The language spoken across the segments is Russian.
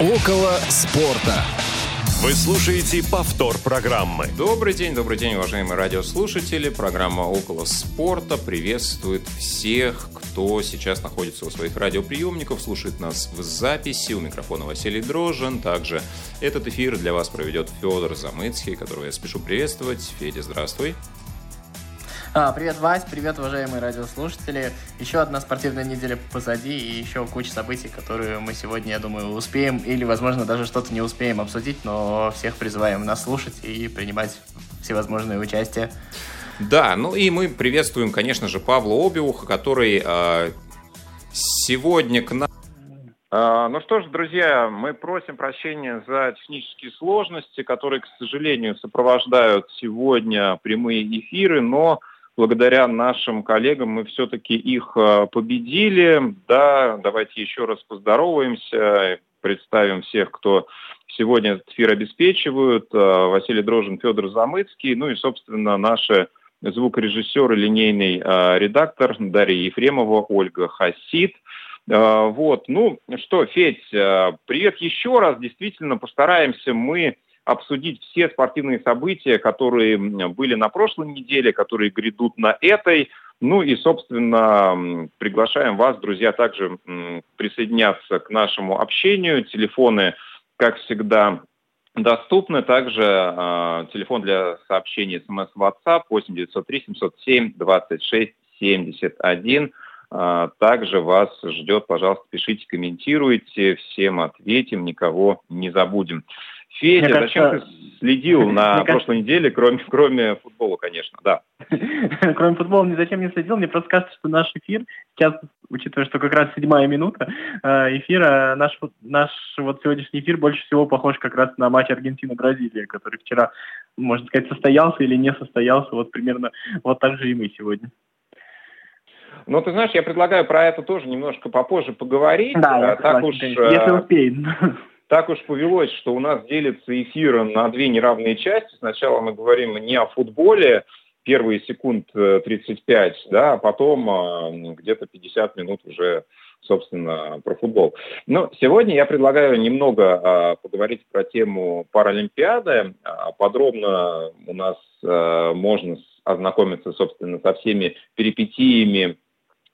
Около спорта. Вы слушаете повтор программы. Добрый день, добрый день, уважаемые радиослушатели. Программа «Около спорта» приветствует всех, кто сейчас находится у своих радиоприемников, слушает нас в записи. У микрофона Василий Дрожжин. Также этот эфир для вас проведет Федор Замыцкий, которого я спешу приветствовать. Федя, здравствуй. А, привет, Вась, привет, уважаемые радиослушатели. Еще одна спортивная неделя позади и еще куча событий, которые мы сегодня, я думаю, успеем или, возможно, даже что-то не успеем обсудить, но всех призываем нас слушать и принимать всевозможные участия. Да, ну и мы приветствуем, конечно же, Павла Обиуха, который э, сегодня к нам а, ну что ж, друзья, мы просим прощения за технические сложности, которые, к сожалению, сопровождают сегодня прямые эфиры, но благодаря нашим коллегам мы все-таки их э, победили. Да, давайте еще раз поздороваемся, представим всех, кто сегодня этот эфир обеспечивают. Э, Василий Дрожин, Федор Замыцкий, ну и, собственно, наши звукорежиссер и линейный э, редактор Дарья Ефремова, Ольга Хасид. Вот, ну что, Федь, привет еще раз. Действительно, постараемся мы обсудить все спортивные события, которые были на прошлой неделе, которые грядут на этой. Ну и, собственно, приглашаем вас, друзья, также присоединяться к нашему общению. Телефоны, как всегда, доступны. Также э, телефон для сообщений смс WhatsApp 8 903 707 26 71. Также вас ждет, пожалуйста, пишите, комментируйте, всем ответим, никого не забудем. Федя, Мне зачем кажется... ты следил на прошлой неделе, кроме, кроме футбола, конечно, да. Кроме футбола ни зачем не следил. Мне просто кажется, что наш эфир, сейчас, учитывая, что как раз седьмая минута э, эфира, наш, наш вот сегодняшний эфир больше всего похож как раз на матч Аргентина-Бразилия, который вчера, можно сказать, состоялся или не состоялся. Вот примерно вот так же и мы сегодня. Ну, ты знаешь, я предлагаю про это тоже немножко попозже поговорить. Да, так уж, если э, успеем. Так уж повелось, что у нас делится эфир на две неравные части. Сначала мы говорим не о футболе, первые секунд 35, э, да, а потом э, где-то 50 минут уже, собственно, про футбол. Но сегодня я предлагаю немного э, поговорить про тему Паралимпиады. Подробно у нас можно ознакомиться, собственно, со всеми перипетиями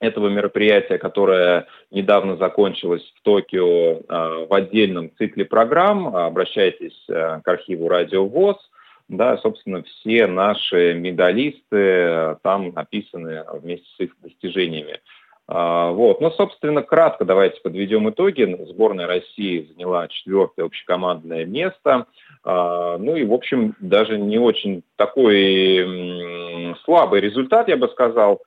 этого мероприятия, которое недавно закончилось в Токио а, в отдельном цикле программ. Обращайтесь э, к архиву Радио ВОЗ. Да, собственно, все наши медалисты там написаны вместе с их достижениями. А, вот. Ну, собственно, кратко давайте подведем итоги. Сборная России заняла четвертое общекомандное место. А, ну и, в общем, даже не очень такой слабый результат, я бы сказал.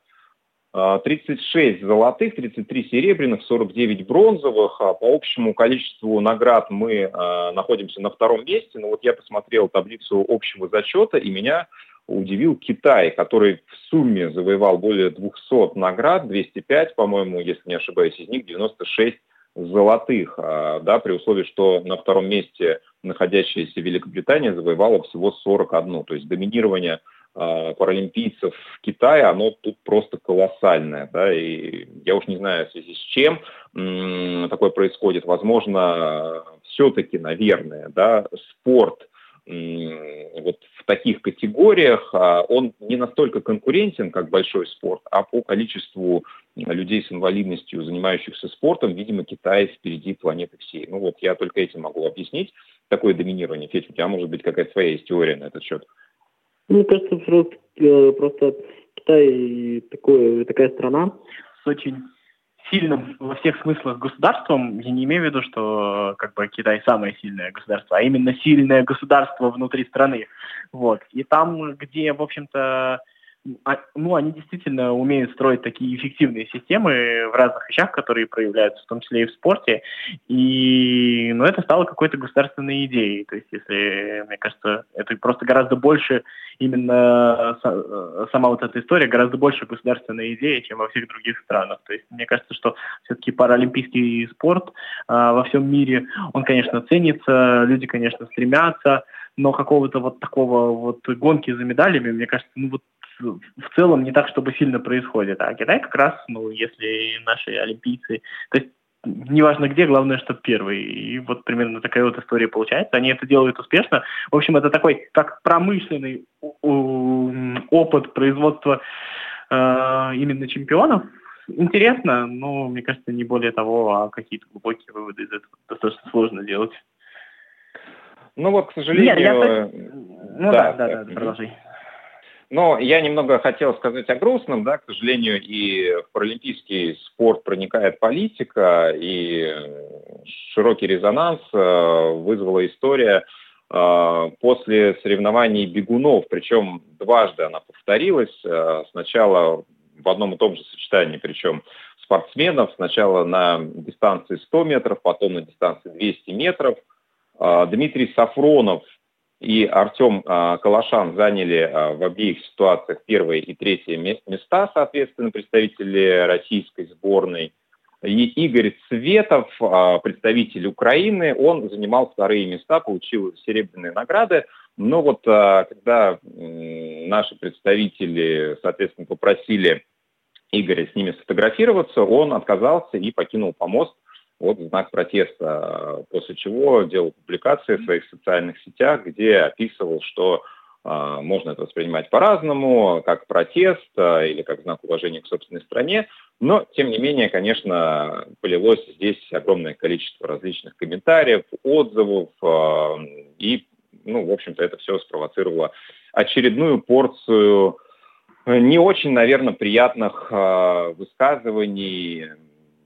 36 а, золотых, 33 серебряных, 49 бронзовых. А по общему количеству наград мы а, находимся на втором месте. Но вот я посмотрел таблицу общего зачета, и меня удивил Китай, который в сумме завоевал более 200 наград, 205, по-моему, если не ошибаюсь, из них 96 золотых, да, при условии, что на втором месте находящаяся Великобритания завоевала всего 41. То есть доминирование паралимпийцев в Китае, оно тут просто колоссальное. Да, и я уж не знаю, в связи с чем такое происходит. Возможно, все-таки, наверное, да, спорт вот в таких категориях, а, он не настолько конкурентен, как большой спорт, а по количеству людей с инвалидностью, занимающихся спортом, видимо, Китай впереди планеты всей. Ну вот я только этим могу объяснить такое доминирование. Федь, у тебя может быть какая-то своя есть теория на этот счет? Мне кажется, э, просто Китай такое, такая страна с очень сильным во всех смыслах государством, я не имею в виду, что как бы Китай самое сильное государство, а именно сильное государство внутри страны. Вот. И там, где, в общем-то, ну, они действительно умеют строить такие эффективные системы в разных вещах, которые проявляются, в том числе и в спорте. И, ну, это стало какой-то государственной идеей. То есть, если, мне кажется, это просто гораздо больше именно сама вот эта история гораздо больше государственная идея, чем во всех других странах. То есть, мне кажется, что все-таки паралимпийский спорт а, во всем мире, он, конечно, ценится, люди, конечно, стремятся, но какого-то вот такого вот гонки за медалями, мне кажется, ну вот в целом не так, чтобы сильно происходит. А Китай как раз, ну, если наши олимпийцы... То есть неважно где, главное, что первый. И вот примерно такая вот история получается. Они это делают успешно. В общем, это такой, как промышленный опыт производства э, именно чемпионов. Интересно, но, мне кажется, не более того, а какие-то глубокие выводы из этого достаточно сложно делать. Ну вот, к сожалению... Нет, я... Ну да, да, да, да, продолжай. Но я немного хотел сказать о грустном, да, к сожалению, и в паралимпийский спорт проникает политика, и широкий резонанс э, вызвала история э, после соревнований бегунов, причем дважды она повторилась, э, сначала в одном и том же сочетании, причем спортсменов, сначала на дистанции 100 метров, потом на дистанции 200 метров. Дмитрий Сафронов и Артем а, Калашан заняли а, в обеих ситуациях первые и третье места, соответственно, представители российской сборной. И Игорь Цветов, а, представитель Украины, он занимал вторые места, получил серебряные награды. Но вот когда наши представители, соответственно, попросили Игоря с ними сфотографироваться, он отказался и покинул помост вот знак протеста, после чего делал публикации в своих социальных сетях, где описывал, что а, можно это воспринимать по-разному, как протест а, или как знак уважения к собственной стране, но, тем не менее, конечно, полилось здесь огромное количество различных комментариев, отзывов, а, и, ну, в общем-то, это все спровоцировало очередную порцию не очень, наверное, приятных высказываний,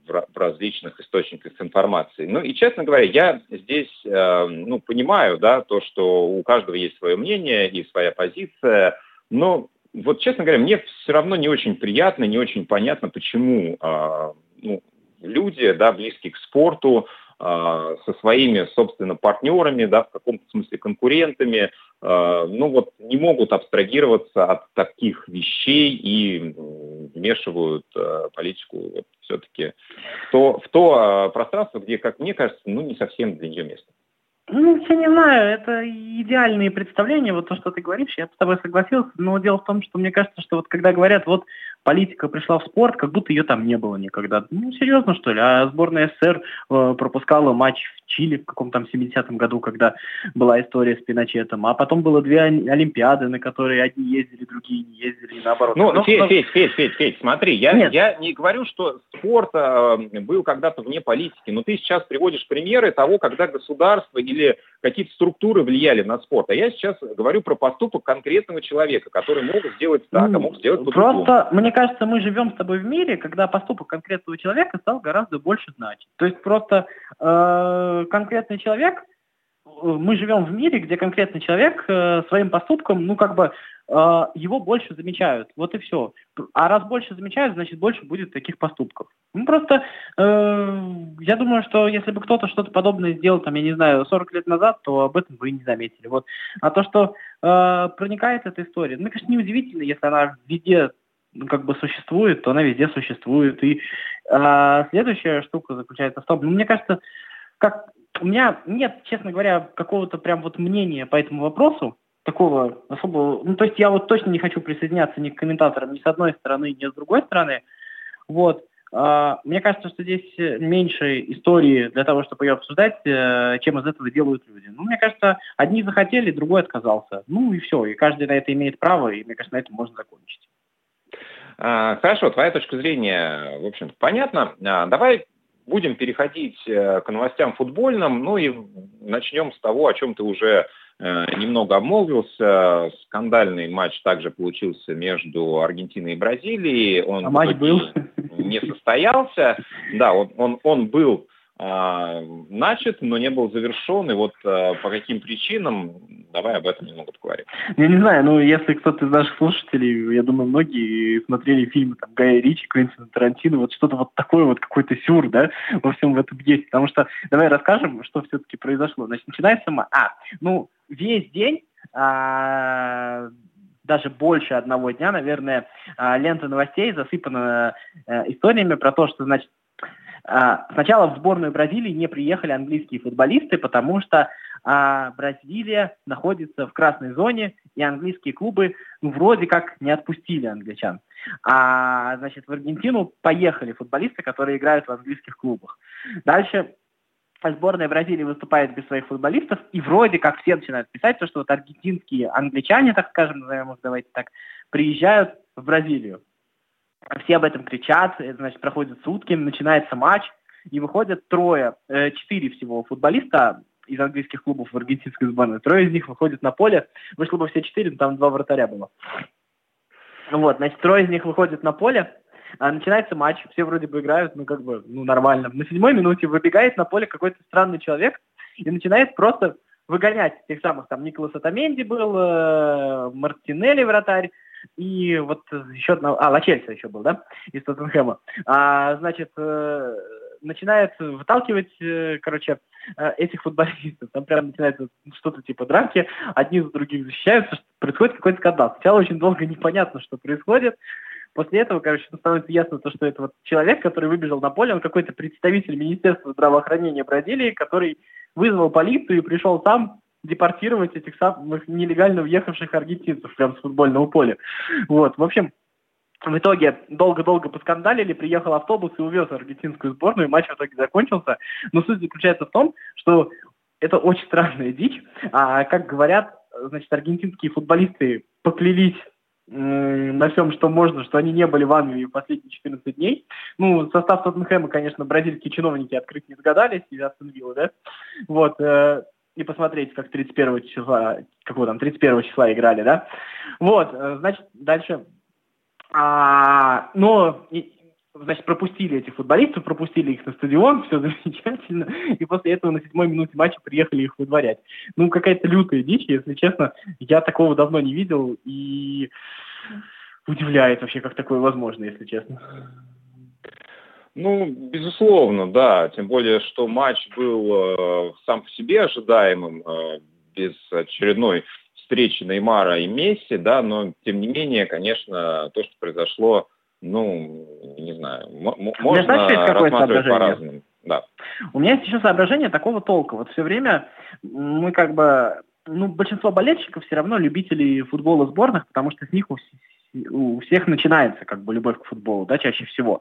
в различных источниках информации. Ну и, честно говоря, я здесь э, ну, понимаю, да, то, что у каждого есть свое мнение и своя позиция, но вот, честно говоря, мне все равно не очень приятно, не очень понятно, почему э, ну, люди, да, близкие к спорту, со своими, собственно, партнерами, да, в каком-то смысле конкурентами, а, ну вот не могут абстрагироваться от таких вещей и вмешивают а, политику вот, все-таки в то, в то пространство, где, как мне кажется, ну не совсем для нее место. Ну, я не знаю, это идеальные представления, вот то, что ты говоришь, я с тобой согласился, но дело в том, что мне кажется, что вот когда говорят, вот политика пришла в спорт, как будто ее там не было никогда. Ну, серьезно, что ли? А сборная СССР э, пропускала матч в Чили в каком-то там 70-м году, когда была история с Пиночетом. А потом было две Олимпиады, на которые одни ездили, другие не ездили, и наоборот. Ну, но, Федь, но... Федь, Федь, Федь, Федь, смотри, я, я не говорю, что спорт э, был когда-то вне политики, но ты сейчас приводишь примеры того, когда государство или какие-то структуры влияли на спорт. А я сейчас говорю про поступок конкретного человека, который мог сделать так, а мог сделать по-другому. Просто, мне кажется, мы живем с тобой в мире, когда поступок конкретного человека стал гораздо больше значить. То есть просто э, конкретный человек, э, мы живем в мире, где конкретный человек э, своим поступком, ну как бы э, его больше замечают. Вот и все. А раз больше замечают, значит больше будет таких поступков. Ну просто э, я думаю, что если бы кто-то что-то подобное сделал, там, я не знаю, 40 лет назад, то об этом вы не заметили. Вот. А то, что э, проникает эта история, ну, конечно, неудивительно, если она везде как бы существует, то она везде существует. И а, следующая штука заключается в том, ну, мне кажется, как у меня нет, честно говоря, какого-то прям вот мнения по этому вопросу, такого особого, ну, то есть я вот точно не хочу присоединяться ни к комментаторам ни с одной стороны, ни с другой стороны, вот, а, мне кажется, что здесь меньше истории для того, чтобы ее обсуждать, э, чем из этого делают люди. Ну, мне кажется, одни захотели, другой отказался. Ну и все, и каждый на это имеет право, и мне кажется, на этом можно закончить. А, хорошо, твоя точка зрения, в общем понятна. А, давай будем переходить э, к новостям футбольным, ну и начнем с того, о чем ты уже э, немного обмолвился. Скандальный матч также получился между Аргентиной и Бразилией. Он а матч был? не состоялся. Да, он, он, он был начат, но не был завершен, и вот а, по каким причинам, давай об этом немного поговорим. Я не знаю, ну если кто-то из наших слушателей, я думаю, многие смотрели фильмы там Гая Ричи, Квентина Тарантино, вот что-то вот такое вот, какой-то сюр, да, во всем в этом есть, потому что давай расскажем, что все-таки произошло. Значит, начинается, а, ну, весь день а, даже больше одного дня, наверное, а, лента новостей засыпана э, историями про то, что, значит, а, сначала в сборную Бразилии не приехали английские футболисты, потому что а Бразилия находится в красной зоне, и английские клубы вроде как не отпустили англичан. А, значит, в Аргентину поехали футболисты, которые играют в английских клубах. Дальше сборная Бразилии выступает без своих футболистов, и вроде как все начинают писать, то, что вот аргентинские англичане, так скажем, назовем их, давайте так, приезжают в Бразилию. Все об этом кричат, значит, проходят сутки, начинается матч, и выходят трое, э, четыре всего футболиста из английских клубов в аргентинской сборной. Трое из них выходят на поле, вышло бы все четыре, но там два вратаря было. Вот, значит, трое из них выходят на поле, а начинается матч, все вроде бы играют, ну, как бы, ну, нормально. На седьмой минуте выбегает на поле какой-то странный человек и начинает просто выгонять тех самых, там, Николас Атаменди был, э, Мартинелли вратарь, и вот еще одна, а, Лачельса еще был, да, из Тоттенхэма. А, значит, э, начинает выталкивать, э, короче, э, этих футболистов. Там прям начинается что-то типа драки, одни за других защищаются, происходит какой-то скандал. Сначала очень долго непонятно, что происходит. После этого, короче, становится ясно то, что это вот человек, который выбежал на поле, он какой-то представитель Министерства здравоохранения Бразилии, который вызвал полицию и пришел сам депортировать этих самых нелегально въехавших аргентинцев прямо с футбольного поля. Вот, в общем, в итоге долго-долго поскандалили, приехал автобус и увез аргентинскую сборную, и матч в итоге закончился. Но суть заключается в том, что это очень странная дичь. А, как говорят, значит, аргентинские футболисты поклялись на всем, что можно, что они не были в Англии последние 14 дней. Ну, состав Тоттенхэма, конечно, бразильские чиновники открыть не догадались, и Астон да? Вот, э, и посмотреть, как 31 числа, какого там, 31 числа играли, да? Вот, э, значит, дальше а, но, значит, пропустили этих футболистов, пропустили их на стадион, все замечательно, и после этого на седьмой минуте матча приехали их выдворять. Ну, какая-то лютая дичь, если честно, я такого давно не видел, и удивляет вообще, как такое возможно, если честно. Ну, безусловно, да. Тем более, что матч был э, сам по себе ожидаемым, э, без очередной встречи Неймара и Месси, да, но тем не менее, конечно, то, что произошло, ну, не знаю, можно рассматривать по-разному. Да. У меня есть еще соображение такого толка. Вот все время мы как бы, ну, большинство болельщиков все равно любители футбола сборных, потому что с них у всех начинается как бы любовь к футболу, да, чаще всего.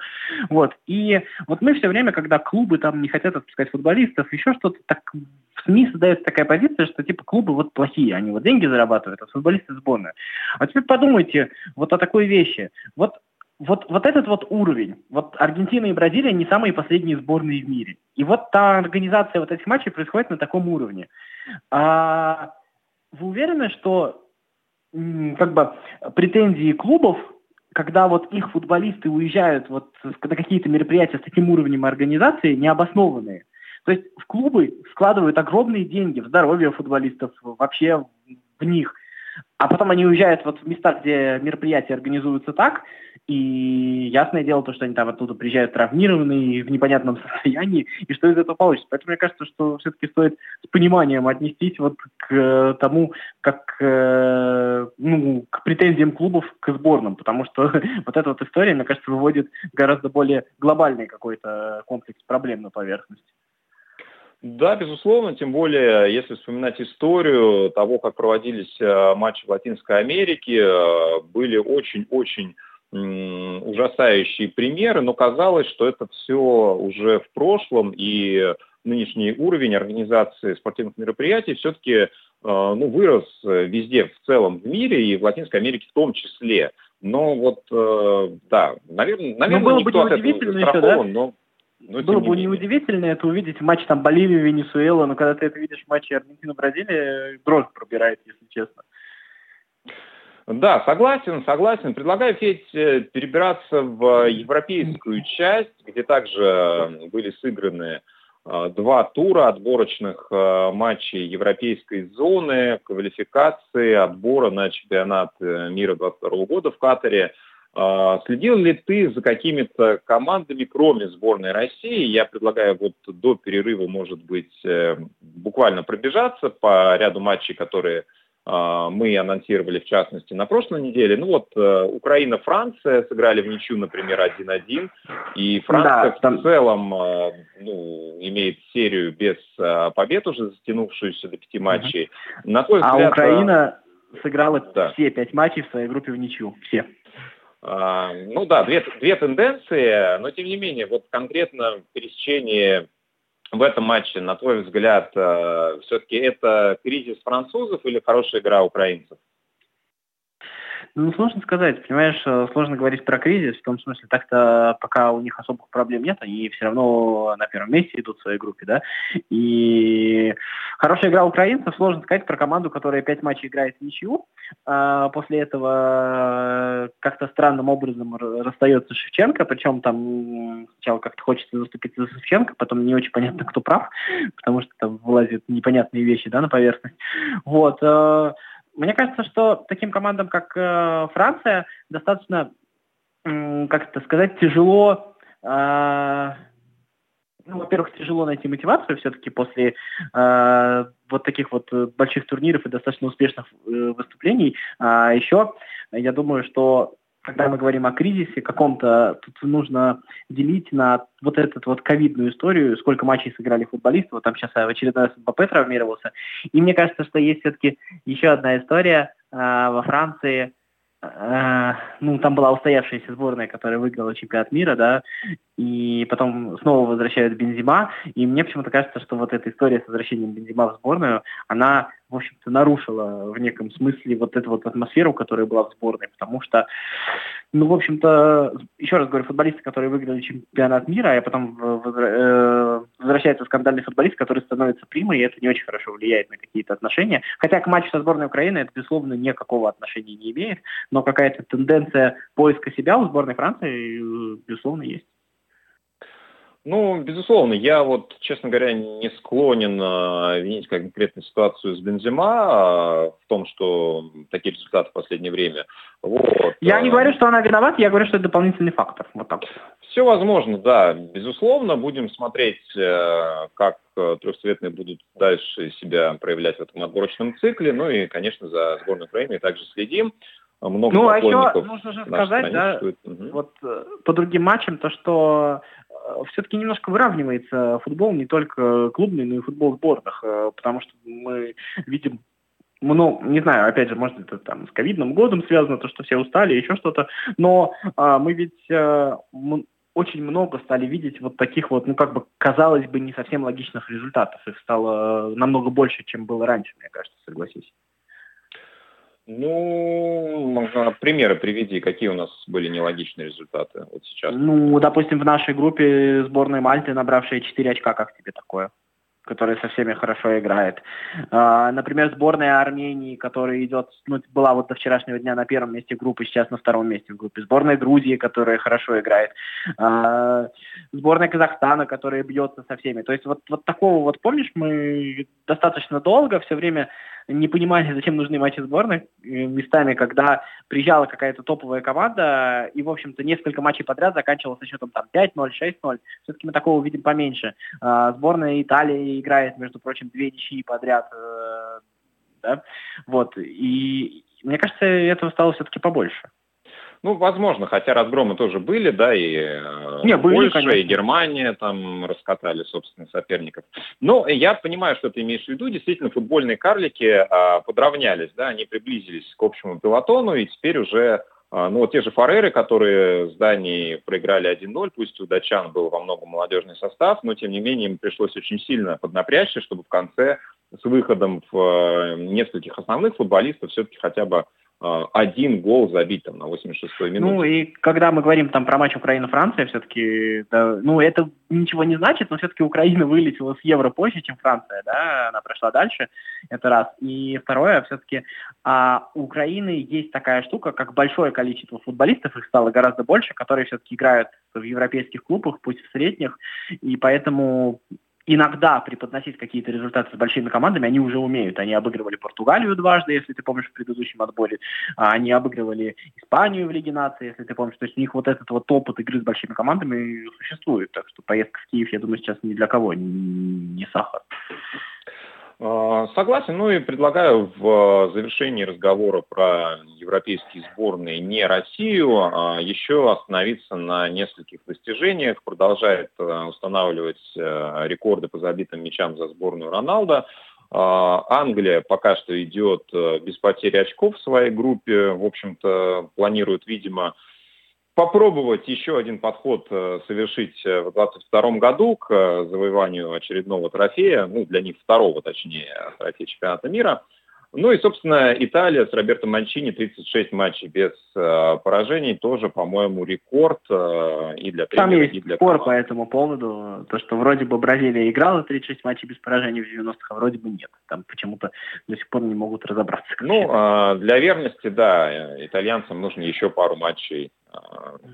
Вот. И вот мы все время, когда клубы там не хотят отпускать футболистов, еще что-то, так в СМИ создается такая позиция, что типа клубы вот плохие, они вот деньги зарабатывают, а футболисты сборная. А теперь подумайте вот о такой вещи. Вот вот, вот этот вот уровень, вот Аргентина и Бразилия не самые последние сборные в мире. И вот та организация вот этих матчей происходит на таком уровне. А, вы уверены, что как бы претензии клубов, когда вот их футболисты уезжают вот на какие-то мероприятия с таким уровнем организации, необоснованные. То есть в клубы складывают огромные деньги в здоровье футболистов, вообще в них. А потом они уезжают вот в места, где мероприятия организуются так, и ясное дело то, что они там оттуда приезжают травмированные, в непонятном состоянии, и что из этого получится. Поэтому мне кажется, что все-таки стоит с пониманием отнестись вот к э, тому, как э, ну, к претензиям клубов к сборным, потому что вот эта вот история, мне кажется, выводит гораздо более глобальный какой-то комплекс проблем на поверхность. Да, безусловно, тем более, если вспоминать историю того, как проводились э, матчи в Латинской Америке, были очень-очень ужасающие примеры, но казалось, что это все уже в прошлом, и нынешний уровень организации спортивных мероприятий все-таки э, ну, вырос везде в целом в мире, и в Латинской Америке в том числе. Но вот, э, да, наверное, наверное было никто бы от этого застрахован, да? но но, Было бы не неудивительно это увидеть матч там Боливия, Венесуэла, но когда ты это видишь в матче Аргентина-Бразилия, дрожь пробирает, если честно. Да, согласен, согласен. Предлагаю, Федь, э, перебираться в европейскую часть, где также были сыграны э, два тура отборочных э, матчей европейской зоны, квалификации, отбора на чемпионат мира 2022 года в Катаре. Следил ли ты за какими-то командами, кроме сборной России? Я предлагаю вот до перерыва, может быть, буквально пробежаться по ряду матчей, которые а, мы анонсировали в частности на прошлой неделе. Ну вот э, Украина-Франция сыграли в ничью, например, 1-1. И Франция да, там... в целом э, ну, имеет серию без э, побед уже затянувшуюся до пяти матчей. Угу. На твой а взгляд, а Украина сыграла да. все пять матчей в своей группе в ничью. Все. А, ну да, две, две тенденции, но тем не менее, вот конкретно пересечение в этом матче, на твой взгляд, э, все-таки это кризис французов или хорошая игра украинцев? Ну, сложно сказать, понимаешь, э, сложно говорить про кризис, в том смысле, так-то пока у них особых проблем нет, они все равно на первом месте идут в своей группе, да, и хорошая игра украинцев, сложно сказать про команду, которая пять матчей играет в ничью, а после этого как-то странным образом расстается Шевченко, причем там сначала как-то хочется заступить за Шевченко, потом не очень понятно, кто прав, потому что там вылазят непонятные вещи, да, на поверхность, вот, э, мне кажется, что таким командам, как э, Франция, достаточно, э, как это сказать, тяжело, э, ну, во-первых, тяжело найти мотивацию все-таки после э, вот таких вот больших турниров и достаточно успешных э, выступлений. А еще я думаю, что когда мы говорим о кризисе каком-то, тут нужно делить на вот эту вот ковидную историю, сколько матчей сыграли футболисты, вот там сейчас в очередной раз МБП травмировался. И мне кажется, что есть все-таки еще одна история э, во Франции, э, ну, там была устоявшаяся сборная, которая выиграла чемпионат мира, да, и потом снова возвращают Бензима, и мне почему-то кажется, что вот эта история с возвращением Бензима в сборную, она, в общем-то, нарушила в неком смысле вот эту вот атмосферу, которая была в сборной, потому что, ну, в общем-то, еще раз говорю, футболисты, которые выиграли чемпионат мира, а потом э, возвращается скандальный футболист, который становится примой, и это не очень хорошо влияет на какие-то отношения. Хотя к матчу со сборной Украины это, безусловно, никакого отношения не имеет, но какая-то тенденция поиска себя у сборной Франции, э, безусловно, есть. Ну, безусловно, я вот, честно говоря, не склонен э, винить конкретную ситуацию с Бензима а, в том, что такие результаты в последнее время. Вот. Я не говорю, что она виновата, я говорю, что это дополнительный фактор. Вот так. Все возможно, да, безусловно. Будем смотреть, э, как трехцветные будут дальше себя проявлять в этом отборочном цикле. Ну и, конечно, за сборной Украины также следим. Много ну, а еще нужно же сказать, да, угу. вот по другим матчам, то, что все-таки немножко выравнивается футбол, не только клубный, но и футбол сборных, э, потому что мы видим ну, не знаю, опять же, может, это там с ковидным годом связано, то, что все устали, еще что-то, но а, мы ведь а, очень много стали видеть вот таких вот, ну, как бы, казалось бы, не совсем логичных результатов. Их стало намного больше, чем было раньше, мне кажется, согласись. Ну, примеры приведи, какие у нас были нелогичные результаты вот сейчас. Ну, допустим, в нашей группе сборной Мальты, набравшая 4 очка, как тебе такое? которая со всеми хорошо играет. А, например, сборная Армении, которая идет, ну, была вот до вчерашнего дня на первом месте группы, сейчас на втором месте в группе. Сборная Грузии, которая хорошо играет. А, сборная Казахстана, которая бьется со всеми. То есть вот, вот такого вот, помнишь, мы достаточно долго все время не понимали, зачем нужны матчи сборных местами, когда приезжала какая-то топовая команда, и, в общем-то, несколько матчей подряд заканчивалось со счетом там 5-0, 6-0. Все-таки мы такого видим поменьше. А, сборная Италии играет, между прочим, две ничьи подряд. Э, да? Вот. И мне кажется, этого стало все-таки побольше. Ну, возможно, хотя разгромы тоже были, да, и э, Не, были, Польша, конечно. и Германия там раскатали, собственно, соперников. Но я понимаю, что ты имеешь в виду. Действительно, футбольные карлики а, подравнялись, да, они приблизились к общему пилотону, и теперь уже а, ну, вот те же Фареры, которые с Данией проиграли 1-0, пусть у датчан был во многом молодежный состав, но, тем не менее, им пришлось очень сильно поднапрячься, чтобы в конце с выходом в э, нескольких основных футболистов все-таки хотя бы один гол забить там на 86-й минуте. Ну и когда мы говорим там про матч Украина-Франция, все-таки, да, ну это ничего не значит, но все-таки Украина вылетела с Евро позже, чем Франция, да, она прошла дальше, это раз. И второе, все-таки а, у Украины есть такая штука, как большое количество футболистов, их стало гораздо больше, которые все-таки играют в европейских клубах, пусть в средних, и поэтому иногда преподносить какие-то результаты с большими командами, они уже умеют. Они обыгрывали Португалию дважды, если ты помнишь, в предыдущем отборе. А они обыгрывали Испанию в Лиге нации, если ты помнишь. То есть у них вот этот вот опыт игры с большими командами существует. Так что поездка в Киев, я думаю, сейчас ни для кого не сахар. А, согласен, ну и предлагаю в завершении разговора про европейские сборные не Россию, а еще остановиться на нескольких достижениях. Продолжает э, устанавливать э, рекорды по забитым мячам за сборную Роналда. Англия пока что идет э, без потери очков в своей группе. В общем-то, планирует, видимо, попробовать еще один подход э, совершить э, в 2022 году к завоеванию очередного трофея, ну, для них второго, точнее, трофея чемпионата мира. Ну и, собственно, Италия с Роберто Манчини 36 матчей без э, поражений, тоже, по-моему, рекорд э, и для тренера, Там есть и для спор по этому поводу, то, что вроде бы Бразилия играла 36 матчей без поражений в 90-х, а вроде бы нет. Там почему-то до сих пор не могут разобраться. Ну, э, для верности, да, итальянцам нужно еще пару матчей э,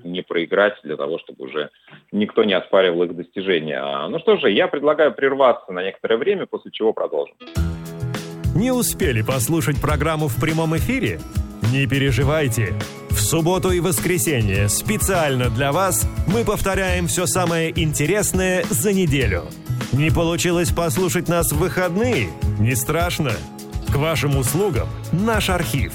не проиграть для того, чтобы уже никто не оспаривал их достижения. Ну что же, я предлагаю прерваться на некоторое время, после чего продолжим. Не успели послушать программу в прямом эфире? Не переживайте. В субботу и воскресенье специально для вас мы повторяем все самое интересное за неделю. Не получилось послушать нас в выходные? Не страшно. К вашим услугам наш архив.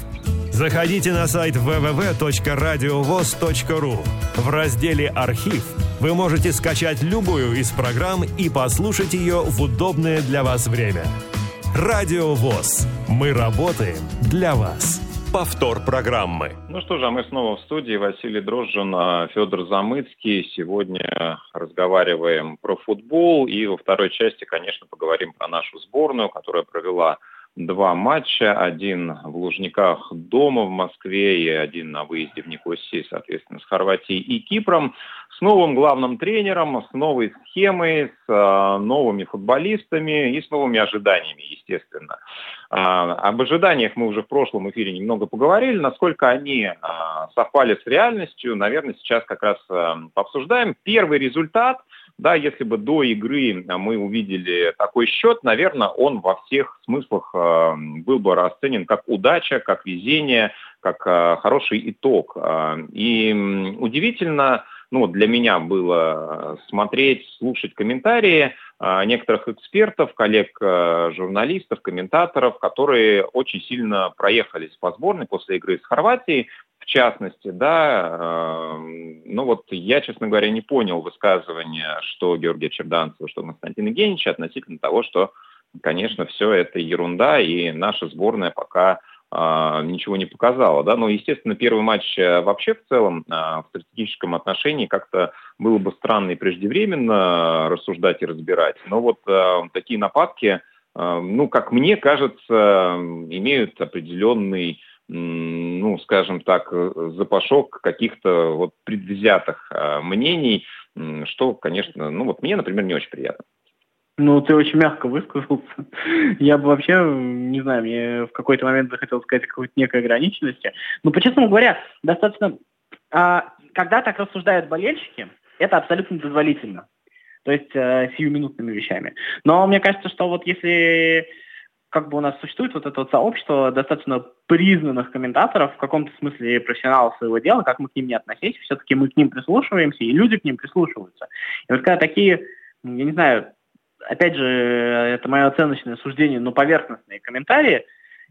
Заходите на сайт www.radiovoz.ru. В разделе «Архив» вы можете скачать любую из программ и послушать ее в удобное для вас время – Радио ВОЗ. Мы работаем для вас. Повтор программы. Ну что же, а мы снова в студии. Василий Дрожжин, а, Федор Замыцкий. Сегодня разговариваем про футбол. И во второй части, конечно, поговорим про нашу сборную, которая провела два матча. Один в Лужниках дома в Москве и один на выезде в Никосии, соответственно, с Хорватией и Кипром. С новым главным тренером, с новой схемой, с э, новыми футболистами и с новыми ожиданиями, естественно. Э, об ожиданиях мы уже в прошлом эфире немного поговорили. Насколько они э, совпали с реальностью, наверное, сейчас как раз э, пообсуждаем. Первый результат – да, если бы до игры мы увидели такой счет, наверное, он во всех смыслах э, был бы расценен как удача, как везение, как э, хороший итог. И удивительно, ну, для меня было смотреть, слушать комментарии некоторых экспертов, коллег, журналистов, комментаторов, которые очень сильно проехались по сборной после игры с Хорватией, в частности, да, э, ну вот я, честно говоря, не понял высказывания, что Георгия Черданцева, что Константина Евгеньевича относительно того, что, конечно, все это ерунда, и наша сборная пока э, ничего не показала. Да? Но, естественно, первый матч э, вообще в целом э, в стратегическом отношении как-то было бы странно и преждевременно рассуждать и разбирать. Но вот э, такие нападки, э, ну, как мне кажется, имеют определенный ну, скажем так, запашок каких-то вот предвзятых а, мнений, что, конечно, ну вот мне, например, не очень приятно. Ну, ты очень мягко высказался. Я бы вообще, не знаю, мне в какой-то момент захотел сказать какой-то некой ограниченности. Но, по-честному говоря, достаточно... А, когда так рассуждают болельщики, это абсолютно дозволительно. То есть э, сиюминутными вещами. Но мне кажется, что вот если как бы у нас существует вот это вот сообщество достаточно признанных комментаторов, в каком-то смысле профессионалов своего дела, как мы к ним не относились, все-таки мы к ним прислушиваемся, и люди к ним прислушиваются. И вот когда такие, я не знаю, опять же, это мое оценочное суждение, но поверхностные комментарии,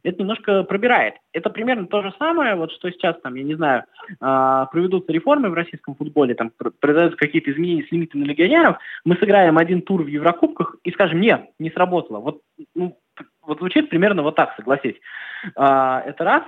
это немножко пробирает. Это примерно то же самое, вот что сейчас там, я не знаю, э, проведутся реформы в российском футболе, там произойдут какие-то изменения с лимитами легионеров, мы сыграем один тур в Еврокубках и скажем, нет, не сработало. Вот ну, вот звучит примерно вот так, согласись. А, это раз.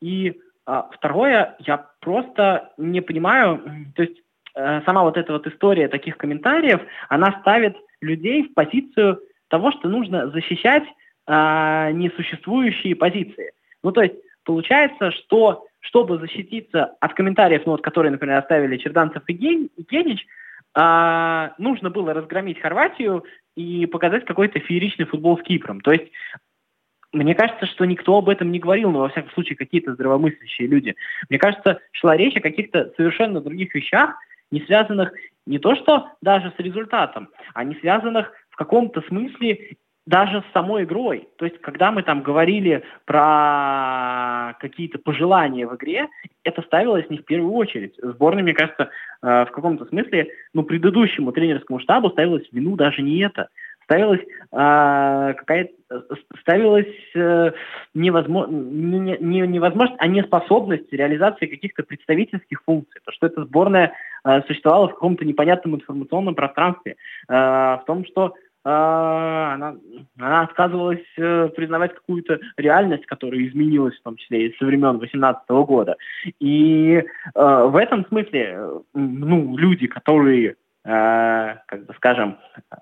И а, второе, я просто не понимаю, то есть а, сама вот эта вот история таких комментариев, она ставит людей в позицию того, что нужно защищать а, несуществующие позиции. Ну, то есть получается, что чтобы защититься от комментариев, ну, вот, которые, например, оставили Черданцев и Генич, а, нужно было разгромить Хорватию и показать какой-то фееричный футбол с Кипром. То есть мне кажется, что никто об этом не говорил, но во всяком случае какие-то здравомыслящие люди. Мне кажется, шла речь о каких-то совершенно других вещах, не связанных не то что даже с результатом, а не связанных в каком-то смысле даже с самой игрой. То есть, когда мы там говорили про какие-то пожелания в игре, это ставилось не в первую очередь. Сборной, мне кажется, э, в каком-то смысле, ну, предыдущему тренерскому штабу ставилось в вину даже не это. ставилась а, какая ставилась э, невозможно, не, не, невозможность, а неспособность реализации каких-то представительских функций. То, что эта сборная э, существовала в каком-то непонятном информационном пространстве, э, в том, что а, она, она отказывалась э, признавать какую-то реальность, которая изменилась, в том числе и со времен 18 года. И э, в этом смысле, э, ну, люди, которые, э, как бы скажем, э,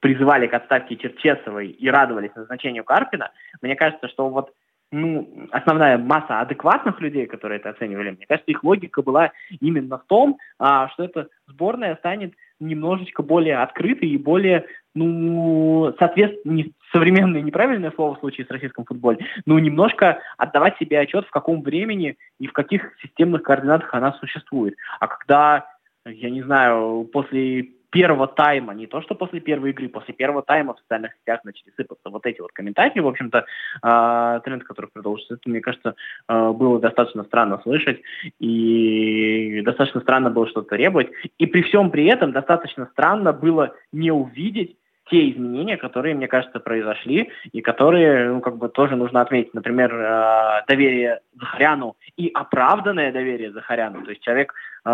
призывали к отставке Черчесовой и радовались назначению Карпина, мне кажется, что вот ну, основная масса адекватных людей, которые это оценивали, мне кажется, их логика была именно в том, а, что эта сборная станет немножечко более открытой и более ну, соответственно, не современное неправильное слово в случае с российским футболом, но немножко отдавать себе отчет, в каком времени и в каких системных координатах она существует. А когда, я не знаю, после первого тайма, не то что после первой игры, после первого тайма в социальных сетях начали сыпаться вот эти вот комментарии, в общем-то, э, тренд, который продолжится, это, мне кажется, э, было достаточно странно слышать, и достаточно странно было что-то требовать, и при всем при этом достаточно странно было не увидеть те изменения, которые, мне кажется, произошли и которые, ну, как бы тоже нужно отметить. Например, э, доверие Захаряну и оправданное доверие Захаряну. То есть человек, э,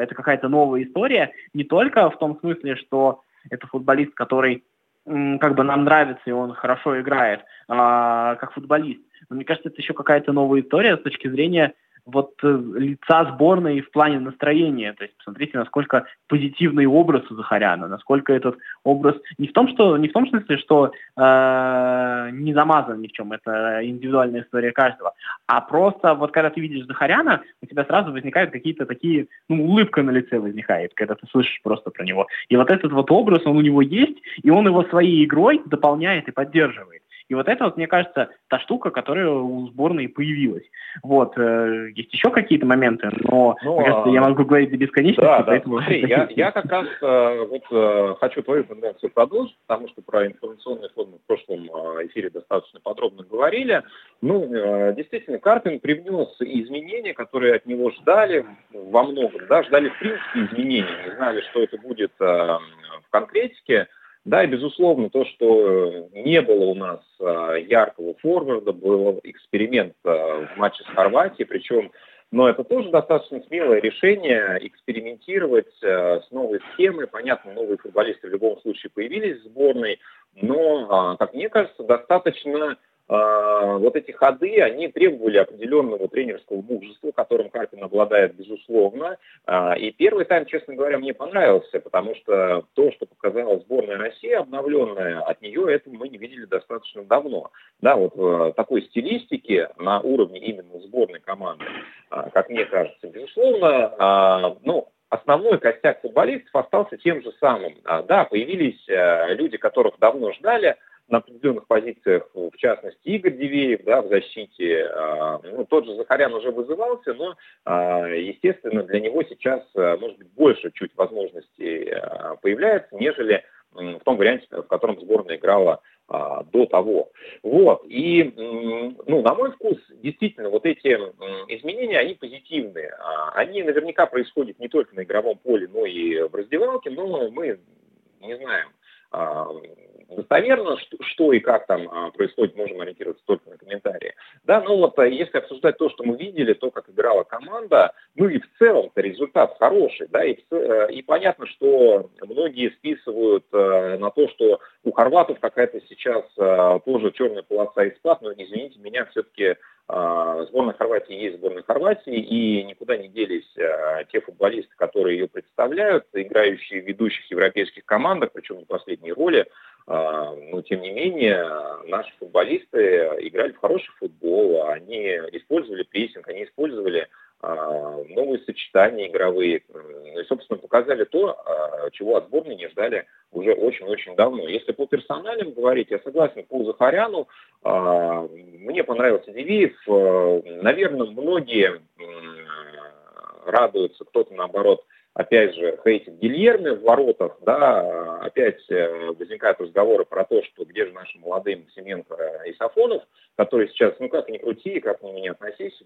это какая-то новая история, не только в том смысле, что это футболист, который как бы нам нравится, и он хорошо играет, а, как футболист. Но мне кажется, это еще какая-то новая история с точки зрения вот э, лица сборной в плане настроения. То есть посмотрите, насколько позитивный образ у Захаряна, насколько этот образ не в том, что не в том смысле, что э, не замазан ни в чем, это индивидуальная история каждого, а просто вот когда ты видишь Захаряна, у тебя сразу возникают какие-то такие, ну, улыбка на лице возникает, когда ты слышишь просто про него. И вот этот вот образ, он у него есть, и он его своей игрой дополняет и поддерживает. И вот это вот, мне кажется, та штука, которая у сборной появилась. Вот. Э, есть еще какие-то моменты, но, ну, мне кажется, я а, могу говорить до бесконечности, да, поэтому... Да, смотри, я, я как раз э, вот э, хочу твою тенденцию продолжить, потому что про информационные формы в прошлом эфире достаточно подробно говорили. Ну, действительно, Карпин привнес изменения, которые от него ждали во многом, да, ждали в принципе изменений, не знали, что это будет в конкретике. Да, и безусловно, то, что не было у нас а, яркого форварда, был эксперимент а, в матче с Хорватией, причем но это тоже достаточно смелое решение экспериментировать э, с новой схемой. Понятно, новые футболисты в любом случае появились в сборной, но, э, как мне кажется, достаточно а, вот эти ходы, они требовали определенного тренерского мужества, которым Карпин обладает, безусловно. А, и первый тайм, честно говоря, мне понравился, потому что то, что показала сборная России обновленная, от нее этого мы не видели достаточно давно. Да, вот в такой стилистике на уровне именно сборной команды, а, как мне кажется, безусловно, ну, основной костяк футболистов остался тем же самым. Да, появились э, люди, которых давно ждали, на определенных позициях, в частности, Игорь Дивеев да, в защите. А, ну, тот же Захарян уже вызывался, но, а, естественно, для него сейчас, а, может быть, больше чуть возможностей появляется, нежели в том варианте, в котором сборная играла до того. Вот. И, ну, на мой вкус, действительно, вот эти изменения, они позитивные. Они наверняка происходят не только на игровом поле, но и в раздевалке, но мы не знаем, достоверно, что, что и как там а, происходит, можем ориентироваться только на комментарии. Да, ну вот а, если обсуждать то, что мы видели, то, как играла команда, ну и в целом-то результат хороший, да, и, э, и понятно, что многие списывают э, на то, что у хорватов какая-то сейчас э, тоже черная полоса и спад, но извините меня, все-таки а, сборная Хорватии есть сборная Хорватии, и никуда не делись а, те футболисты, которые ее представляют, играющие в ведущих европейских командах, причем в последней роли. А, но, тем не менее, наши футболисты играли в хороший футбол, они использовали прессинг, они использовали новые сочетания игровые. И, собственно, показали то, чего от сборной не ждали уже очень-очень давно. Если по персоналям говорить, я согласен по Захаряну. Мне понравился Дивеев. Наверное, многие радуются, кто-то наоборот опять же, хейтит Гильерми в воротах, да, опять э, возникают разговоры про то, что где же наши молодые Максименко и Сафонов, которые сейчас, ну как ни крути, как ни меня относись,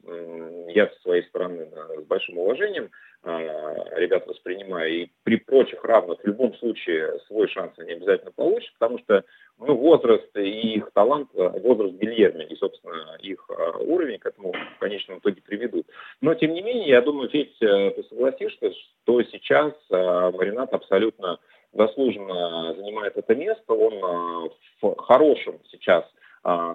я со своей стороны с большим уважением ребят воспринимаю. И при прочих равных в любом случае свой шанс они обязательно получат, потому что ну, возраст и их талант, возраст Гильерми и, собственно, их уровень к этому в конечном итоге приведут. Но, тем не менее, я думаю, Федь, ты согласишься, что сейчас Маринат абсолютно заслуженно занимает это место. Он в хорошем сейчас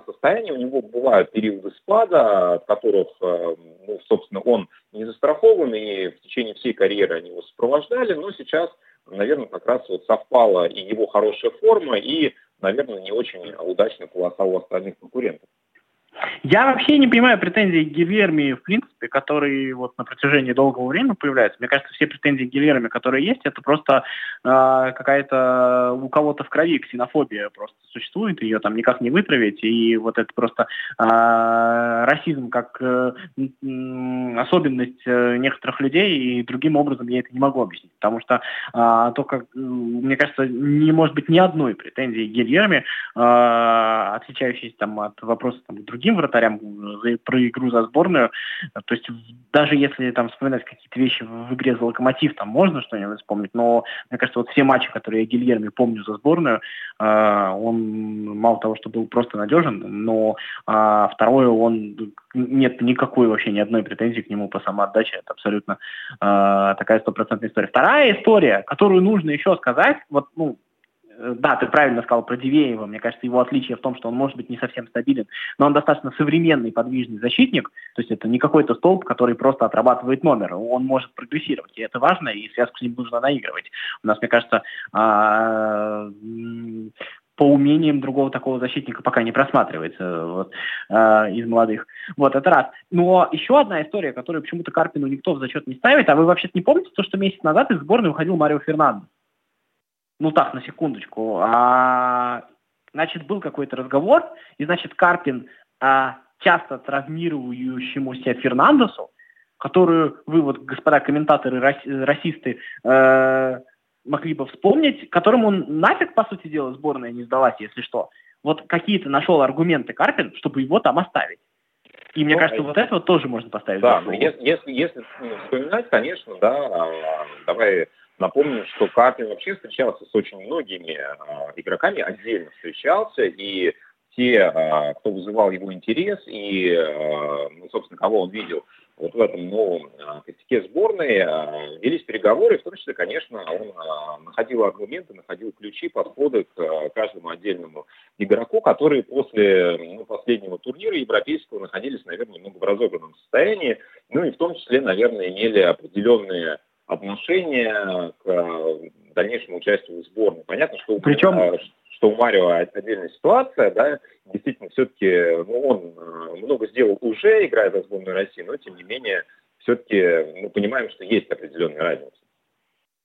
состояние. У него бывают периоды спада, от которых, ну, собственно, он не застрахован, и в течение всей карьеры они его сопровождали, но сейчас, наверное, как раз вот совпала и его хорошая форма, и, наверное, не очень удачная полоса у остальных конкурентов. Я вообще не понимаю претензий Гильерми, в принципе, которые вот на протяжении долгого времени появляются. Мне кажется, все претензии Гильерми, которые есть, это просто э, какая-то у кого-то в крови ксенофобия просто существует, ее там никак не вытравить, и вот это просто э, расизм как э, особенность э, некоторых людей, и другим образом я это не могу объяснить, потому что э, то, как, мне кажется, не может быть ни одной претензии Гильерми, э, отличающейся там от вопроса там, других другим вратарям за, про игру за сборную. То есть даже если там вспоминать какие-то вещи в игре за Локомотив, там можно что-нибудь вспомнить, но мне кажется, вот все матчи, которые я Гильерми помню за сборную, э, он мало того, что был просто надежен, но э, второе, он нет никакой вообще ни одной претензии к нему по самоотдаче. Это абсолютно э, такая стопроцентная история. Вторая история, которую нужно еще сказать, вот, ну, да, ты правильно сказал про Дивеева. Мне кажется, его отличие в том, что он может быть не совсем стабилен, но он достаточно современный подвижный защитник. То есть это не какой-то столб, который просто отрабатывает номер. Он может прогрессировать, и это важно, и связку с ним нужно наигрывать. У нас, мне кажется, а, по умениям другого такого защитника пока не просматривается вот, э, из молодых. Вот, это раз. Но еще одна история, которую почему-то Карпину никто в зачет не ставит, а вы вообще-то не помните то, что месяц назад из сборной уходил Марио Фернандес? Ну так, на секундочку, а, значит, был какой-то разговор, и, значит, Карпин а, часто травмирующемуся Фернандесу, которую вы, вот, господа комментаторы, расисты, э, могли бы вспомнить, которому нафиг, по сути дела, сборная не сдалась, если что. Вот какие-то нашел аргументы Карпин, чтобы его там оставить. И мне ну, кажется, вот это вот тоже можно поставить. Да, если, если, если вспоминать, конечно, да, а, давай Напомню, что Карпин вообще встречался с очень многими а, игроками, отдельно встречался, и те, а, кто вызывал его интерес, и, а, ну, собственно, кого он видел вот в этом новом костяке сборной, велись переговоры, в том числе, конечно, он находил аргументы, находил ключи, подходы к каждому отдельному игроку, которые после ну, последнего турнира европейского находились, наверное, немного в разобранном состоянии, ну и в том числе, наверное, имели определенные отношение к э, дальнейшему участию в сборной. Понятно, что, Причем... Э, что у Марио отдельная ситуация, да, действительно, все-таки ну, он э, много сделал уже, играя за сборную России, но, тем не менее, все-таки мы понимаем, что есть определенная разница.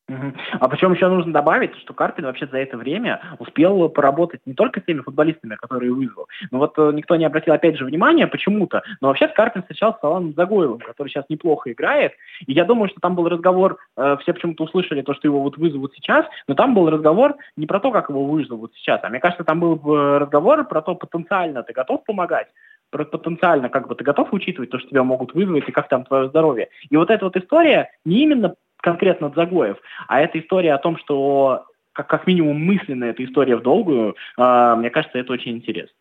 А причем еще нужно добавить, что Карпин вообще за это время успел поработать не только с теми футболистами, которые вызвал. Но вот э, никто не обратил опять же внимания почему-то, но вообще Карпин встречался с Аланом Загоевым, который сейчас неплохо играет. И я думаю, что там был разговор, э, все почему-то услышали то, что его вот вызовут сейчас, но там был разговор не про то, как его вызовут сейчас, а мне кажется, там был э, разговор про то, потенциально ты готов помогать, про потенциально как бы ты готов учитывать то, что тебя могут вызвать и как там твое здоровье. И вот эта вот история не именно конкретно Дзагоев, а это история о том, что как, как минимум мысленно эта история в долгую, э, мне кажется, это очень интересно.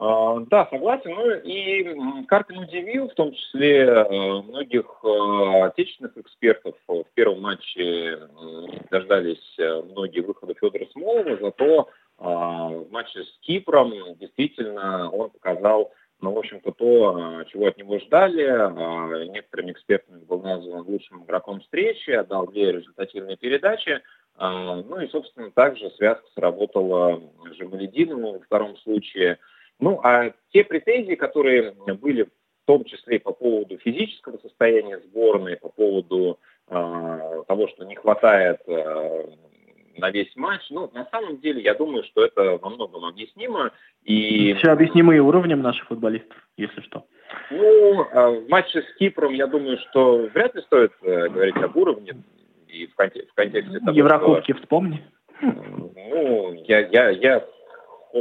Uh, да, согласен. Ну и Карпин удивил, в том числе uh, многих uh, отечественных экспертов. В первом матче дождались многие выхода Федора Смолова, зато в матче с Кипром действительно он показал но, в общем-то, то, а, чего от него ждали, а, некоторыми экспертами был назван лучшим игроком встречи, отдал две результативные передачи. А, ну и, собственно, также связка сработала Жамалединову во втором случае. Ну, а те претензии, которые были в том числе по поводу физического состояния сборной, по поводу того, что не хватает на весь матч. Ну, на самом деле, я думаю, что это во многом объяснимо. И... Все объяснимо и уровнем наших футболистов, если что. Ну, а в матче с Кипром, я думаю, что вряд ли стоит э, говорить об уровне. И в, контексте, в контексте того, Еврокубки что... вспомни. Ну, я, я, я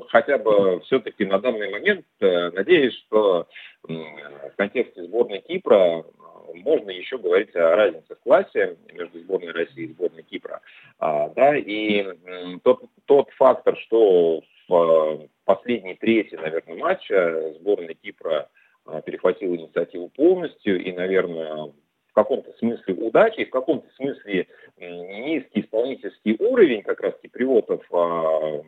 хотя бы все-таки на данный момент э, надеюсь, что в контексте сборной Кипра можно еще говорить о разнице в классе между сборной России и сборной Кипра. А, да, и тот, тот фактор, что в последней трети, наверное, матча сборная Кипра а, перехватила инициативу полностью и, наверное, в каком-то смысле удачи, и в каком-то смысле низкий исполнительский уровень как раз киприотов а,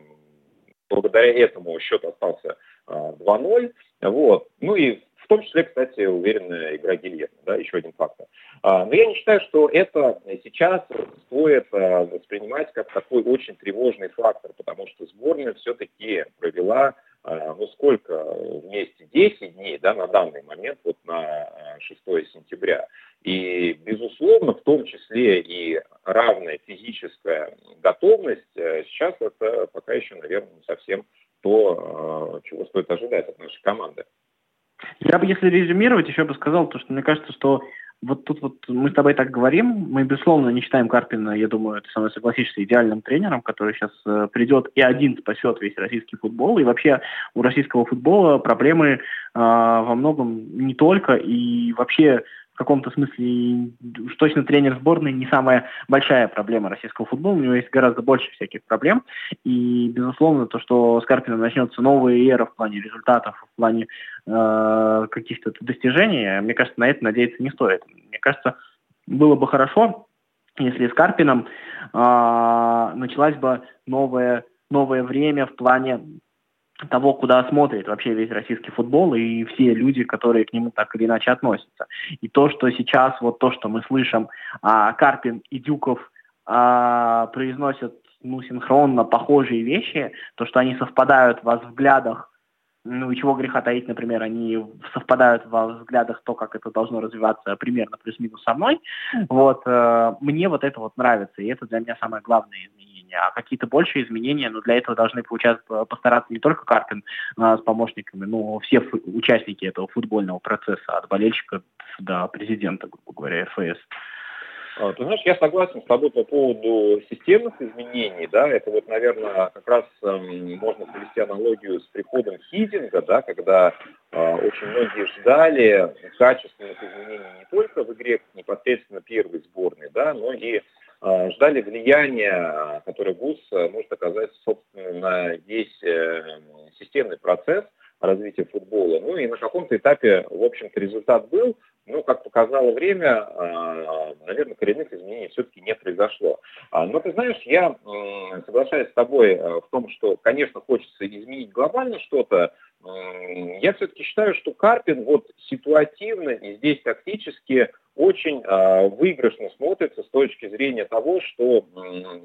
благодаря этому счет остался 2-0. Вот. Ну и в том числе, кстати, уверенная игра Гильермо, да, еще один фактор. Но я не считаю, что это сейчас стоит воспринимать как такой очень тревожный фактор, потому что сборная все-таки провела ну сколько вместе, 10 дней, да, на данный момент, вот на 6 сентября. И, безусловно, в том числе и равная физическая готовность, э, сейчас это пока еще, наверное, не совсем то, чего стоит ожидать от нашей команды. Я бы, если резюмировать, еще бы сказал, то, что мне кажется, что вот тут вот мы с тобой так говорим, мы, безусловно, не считаем Карпина, я думаю, ты со мной согласишься, идеальным тренером, который сейчас э, придет и один спасет весь российский футбол. И вообще у российского футбола проблемы э, во многом не только, и вообще каком-то смысле уж точно тренер сборной не самая большая проблема российского футбола. У него есть гораздо больше всяких проблем. И, безусловно, то, что с Карпином начнется новая эра в плане результатов, в плане э, каких-то достижений, мне кажется, на это надеяться не стоит. Мне кажется, было бы хорошо, если с Карпином э, началась бы новое, новое время в плане того, куда смотрит вообще весь российский футбол и все люди, которые к нему так или иначе относятся. И то, что сейчас, вот то, что мы слышим, а, Карпин и Дюков а, произносят ну, синхронно похожие вещи, то, что они совпадают во взглядах ну и чего греха таить, например, они совпадают во взглядах то, как это должно развиваться примерно плюс-минус со мной. Вот, э, мне вот это вот нравится, и это для меня самое главное изменение. А какие-то большие изменения, ну, для этого должны получать, постараться не только Карпин э, с помощниками, но все участники этого футбольного процесса, от болельщика до президента, грубо говоря, РФС. А, ты знаешь, я согласен с тобой по поводу системных изменений, да, это вот, наверное, как раз эм, можно провести аналогию с приходом Хидинга, да, когда э, очень многие ждали качественных изменений не только в игре непосредственно первой сборной, да, но и э, ждали влияния, которое ГУС может оказать, собственно, на весь э, системный процесс развития футбола. Ну и на каком-то этапе, в общем-то, результат был, ну, как показало время, наверное, коренных изменений все-таки не произошло. А, но ты знаешь, я соглашаюсь с тобой э, в том, что, конечно, хочется изменить глобально что-то. Я все-таки считаю, что Карпин вот ситуативно и здесь тактически очень а, выигрышно смотрится с точки зрения того, что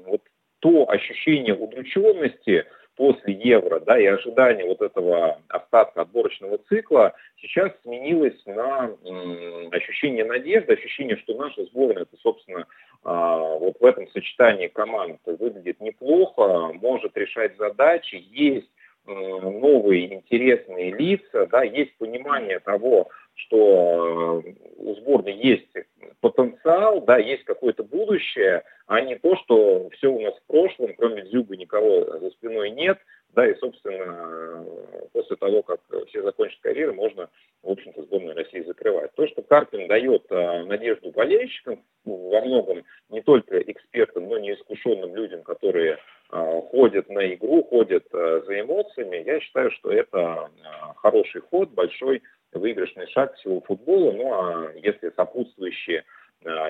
вот то ощущение удрученности, после евро, да, и ожидание вот этого остатка отборочного цикла сейчас сменилось на ощущение надежды, ощущение, что наша сборная, это, собственно, а, вот в этом сочетании команд выглядит неплохо, может решать задачи, есть новые интересные лица, да, есть понимание того, что э, у сборной есть потенциал, да, есть какое-то будущее, а не то, что все у нас в прошлом, кроме Дзюба никого за спиной нет, да, и, собственно, после того, как все закончат карьеру, можно, в общем-то, сборную России закрывать. То, что Карпин дает а, надежду болельщикам, ну, во многом не только экспертам, но и неискушенным людям, которые а, ходят на игру, ходят а, за эмоциями, я считаю, что это хороший ход, большой выигрышный шаг всего футбола. Ну а если сопутствующие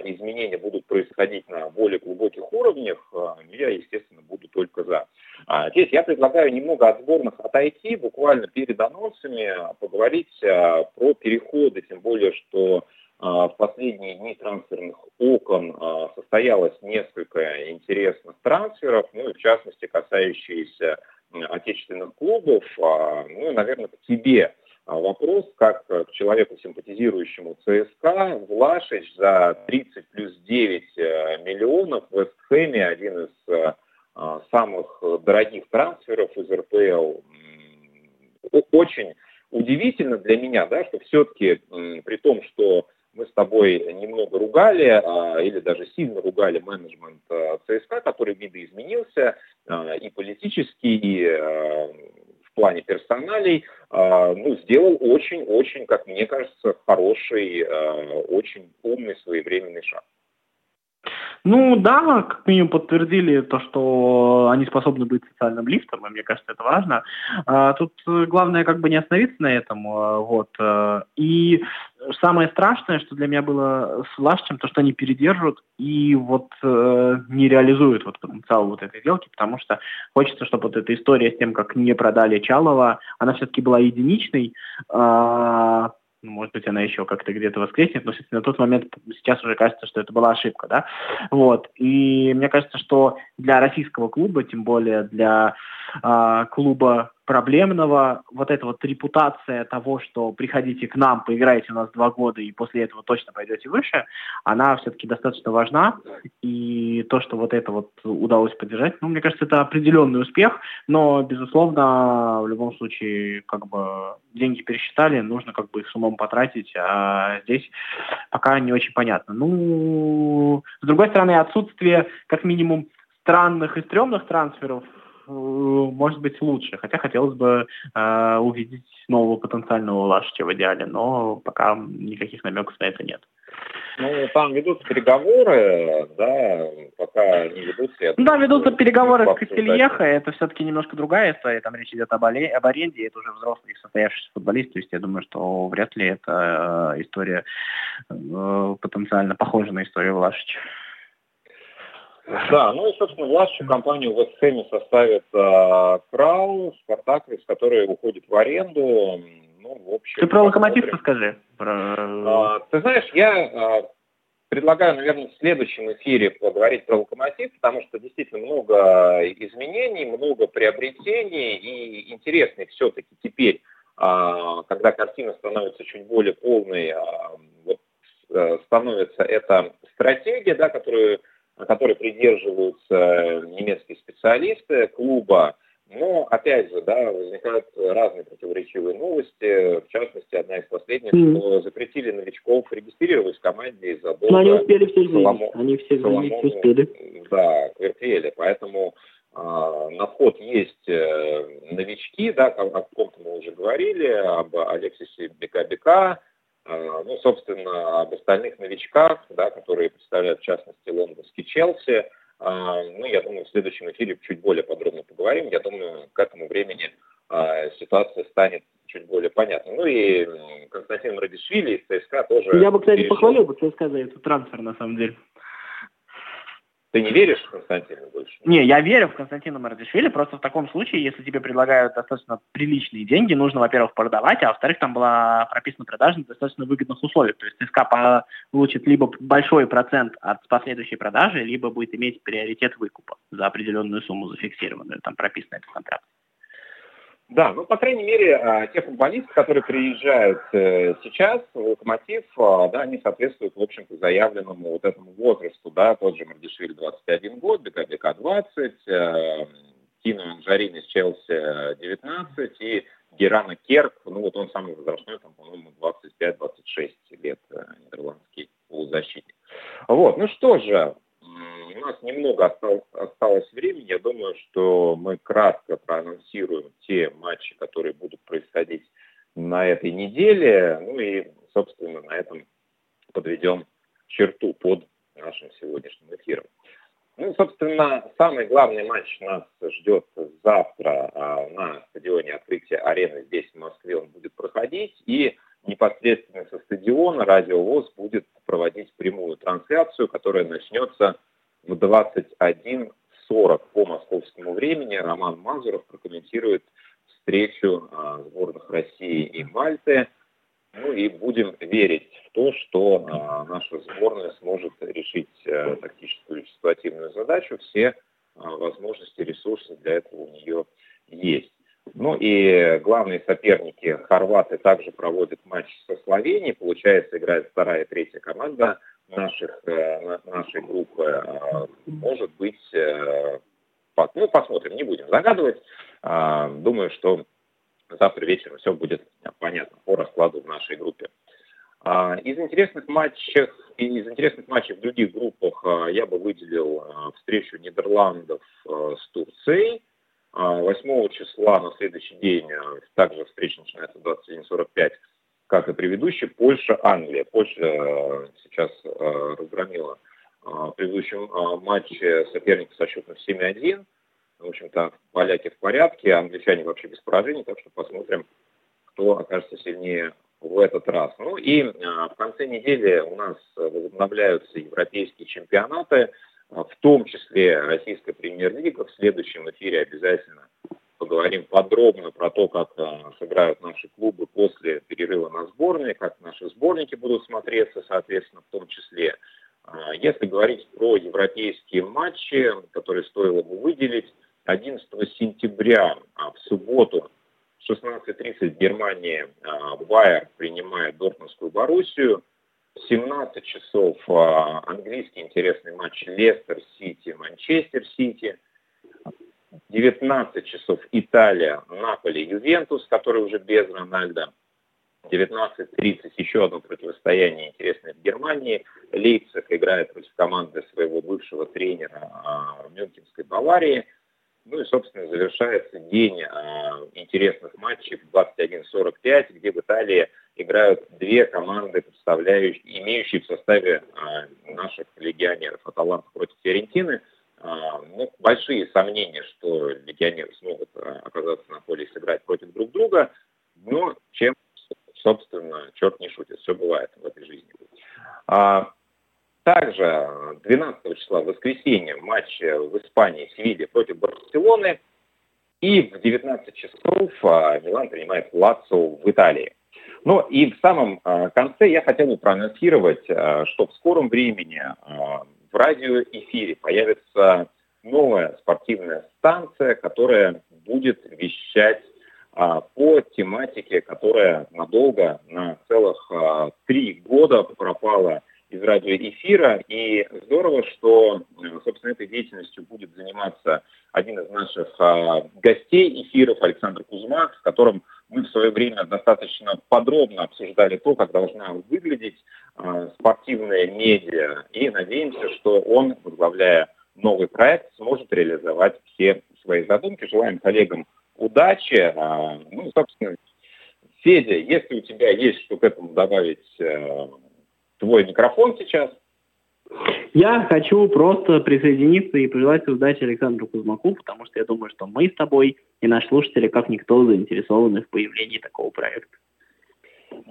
изменения будут происходить на более глубоких уровнях, а, я, естественно, буду только за. А здесь я предлагаю немного от сборных отойти, буквально перед анонсами поговорить про переходы, тем более, что в последние дни трансферных окон состоялось несколько интересных трансферов, ну и в частности касающиеся отечественных клубов. Ну и, наверное, к тебе а вопрос, как к человеку, симпатизирующему ЦСКА, Влашич за 30 плюс 9 э, миллионов в Вестхэме, один из э, а, самых дорогих трансферов из РПЛ, очень удивительно для меня, да, что все-таки при том, что мы с тобой немного ругали а, или даже сильно ругали менеджмент ЦСКА, который видоизменился и политически, и плане персоналей, ну, сделал очень-очень, как мне кажется, хороший, очень умный своевременный шаг. Ну да, как минимум подтвердили то, что они способны быть социальным лифтом, и мне кажется, это важно. А, тут главное как бы не остановиться на этом. А, вот. А, и самое страшное, что для меня было с Влашичем, то, что они передержат и вот э, не реализуют вот потенциал вот этой сделки, потому что хочется, чтобы вот эта история с тем, как не продали Чалова, она все-таки была единичной. Ну, может быть, она еще как-то где-то воскреснет, но на тот момент сейчас уже кажется, что это была ошибка, да, вот, и мне кажется, что для российского клуба, тем более для э, клуба проблемного, вот эта вот репутация того, что приходите к нам, поиграете у нас два года и после этого точно пойдете выше, она все-таки достаточно важна. И то, что вот это вот удалось поддержать, ну, мне кажется, это определенный успех, но, безусловно, в любом случае, как бы деньги пересчитали, нужно как бы их с умом потратить, а здесь пока не очень понятно. Ну, с другой стороны, отсутствие как минимум странных и стрёмных трансферов может быть лучше. Хотя хотелось бы э, увидеть нового потенциального Лашича в идеале, но пока никаких намеков на это нет. Ну, там ведутся переговоры, да, пока не ведутся. Я да, ведутся переговоры с Костельеха, это все-таки немножко другая история, там речь идет об, об аренде, это уже взрослый состоявшийся футболист, то есть я думаю, что вряд ли это э, история э, потенциально похожа на историю Влашича. Да, ну и, собственно, властью компанию в Вестхэме составит э, Крау, Спартак, из которой уходит в аренду. Ну, в общем, Ты про локомотив скажи. Про... А, ты знаешь, я а, предлагаю, наверное, в следующем эфире поговорить про локомотив, потому что действительно много изменений, много приобретений, и интересный все-таки теперь, а, когда картина становится чуть более полной, а, вот, а, становится эта стратегия, да, которую которой придерживаются немецкие специалисты клуба. Но, опять же, да, возникают разные противоречивые новости. В частности, одна из последних, mm. что запретили новичков регистрировать в команде из-за долга Но они успели все Соломо... Они все Соломону, успели. Да, Квертеля. Поэтому а, на вход есть э, новички, да, о, о ком-то мы уже говорили, об Алексисе Бека-Бека, ну, собственно, об остальных новичках, да, которые представляют, в частности, лондонский Челси. А, ну, я думаю, в следующем эфире чуть более подробно поговорим. Я думаю, к этому времени а, ситуация станет чуть более понятной. Ну и Константин Радишвили из ЦСКА тоже... Я бы, кстати, перешел... похвалил бы ЦСКА за этот трансфер, на самом деле. Ты не веришь в Константина больше? Не, я верю в Константина Мардишвили, просто в таком случае, если тебе предлагают достаточно приличные деньги, нужно, во-первых, продавать, а во-вторых, там была прописана продажа на достаточно выгодных условиях. То есть ЦСКА получит либо большой процент от последующей продажи, либо будет иметь приоритет выкупа за определенную сумму зафиксированную, там прописано это в контракте. Да, ну, по крайней мере, а, те футболисты, которые приезжают э, сейчас в «Локомотив», а, да, они соответствуют, в общем-то, заявленному вот этому возрасту, да, тот же Мардишвили 21 год, БКБК 20, Тино Анжарин из Челси 19 и Герана Керк, ну, вот он самый возрастной, там, по-моему, 25-26 лет, э, нидерландский полузащитник. Вот, ну что же, у нас немного осталось, времени. Я думаю, что мы кратко проанонсируем те матчи, которые будут происходить на этой неделе. Ну и, собственно, на этом подведем черту под нашим сегодняшним эфиром. Ну, собственно, самый главный матч нас ждет завтра а, на стадионе открытия арены здесь, в Москве, он будет проходить. И непосредственно со стадиона Радио ВОЗ будет проводить прямую трансляцию, которая начнется в 21.40 по московскому времени Роман Мазуров прокомментирует встречу а, сборных России и Мальты. Ну и будем верить в то, что а, наша сборная сможет решить а, тактическую и ситуативную задачу. Все а, возможности, ресурсы для этого у нее есть. Ну и главные соперники хорваты также проводят матч со Словенией. Получается, играет вторая и третья команда наших, э, нашей группы э, может быть, э, ну, посмотрим, не будем загадывать. Думаю, что завтра вечером все будет понятно по раскладу в нашей группе. Из интересных матчей, из интересных матчей в других группах я бы выделил встречу Нидерландов с Турцией. 8 числа на следующий день также встреча начинается в 21.45, как и предыдущий, Польша-Англия. Польша сейчас разгромила в предыдущем матче соперника со счетом 7-1. В общем-то, поляки в порядке, англичане вообще без поражений, так что посмотрим, кто окажется сильнее в этот раз. Ну и в конце недели у нас возобновляются европейские чемпионаты, в том числе российская премьер-лига. В следующем эфире обязательно поговорим подробно про то, как сыграют наши клубы после перерыва на сборные, как наши сборники будут смотреться, соответственно, в том числе. Если говорить про европейские матчи, которые стоило бы выделить, 11 сентября а, в субботу в 16.30 в Германии а, Байер принимает Дортмундскую Боруссию. В 17 часов а, английский интересный матч Лестер-Сити, Манчестер-Сити. 19 часов Италия, Наполи, Ювентус, который уже без Роналду. 19.30 еще одно противостояние интересное в Германии. Лейпциг играет против команды своего бывшего тренера в Мюнхенской Баварии. Ну и, собственно, завершается день э, интересных матчей в 21.45, где в Италии играют две команды, представляющие, имеющие в составе э, наших легионеров. Аталанта против Фиорентины. Э, ну, большие сомнения, что легионеры смогут э, оказаться на поле и сыграть против друг друга. Но чем, собственно, черт не шутит, все бывает в этой жизни. Также 12 числа, в воскресенье, матч в Испании Севилья против Барселоны. И в 19 часов а, Милан принимает Лацо в Италии. Ну и в самом а, конце я хотел бы проанонсировать, а, что в скором времени в радиоэфире появится новая спортивная станция, которая будет вещать по тематике, которая надолго, на целых три года пропала из радиоэфира. И здорово, что, собственно, этой деятельностью будет заниматься один из наших а, гостей эфиров, Александр Кузьмак, с которым мы в свое время достаточно подробно обсуждали то, как должна выглядеть а, спортивная медиа. И надеемся, что он, возглавляя новый проект, сможет реализовать все свои задумки. Желаем коллегам удачи. А, ну, собственно, Федя, если у тебя есть что к этому добавить, э, твой микрофон сейчас. Я хочу просто присоединиться и пожелать удачи Александру Кузмаку, потому что я думаю, что мы с тобой и наши слушатели, как никто, заинтересованы в появлении такого проекта.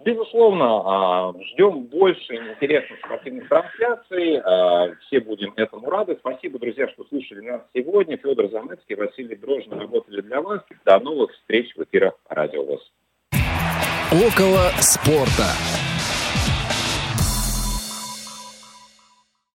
Безусловно, а, ждем больше интересных спортивных трансляций. А, все будем этому рады. Спасибо, друзья, что слушали нас сегодня. Федор Замыцкий, Василий Дрожжин работали для вас. До новых встреч в эфирах Радио ВОЗ. Около спорта.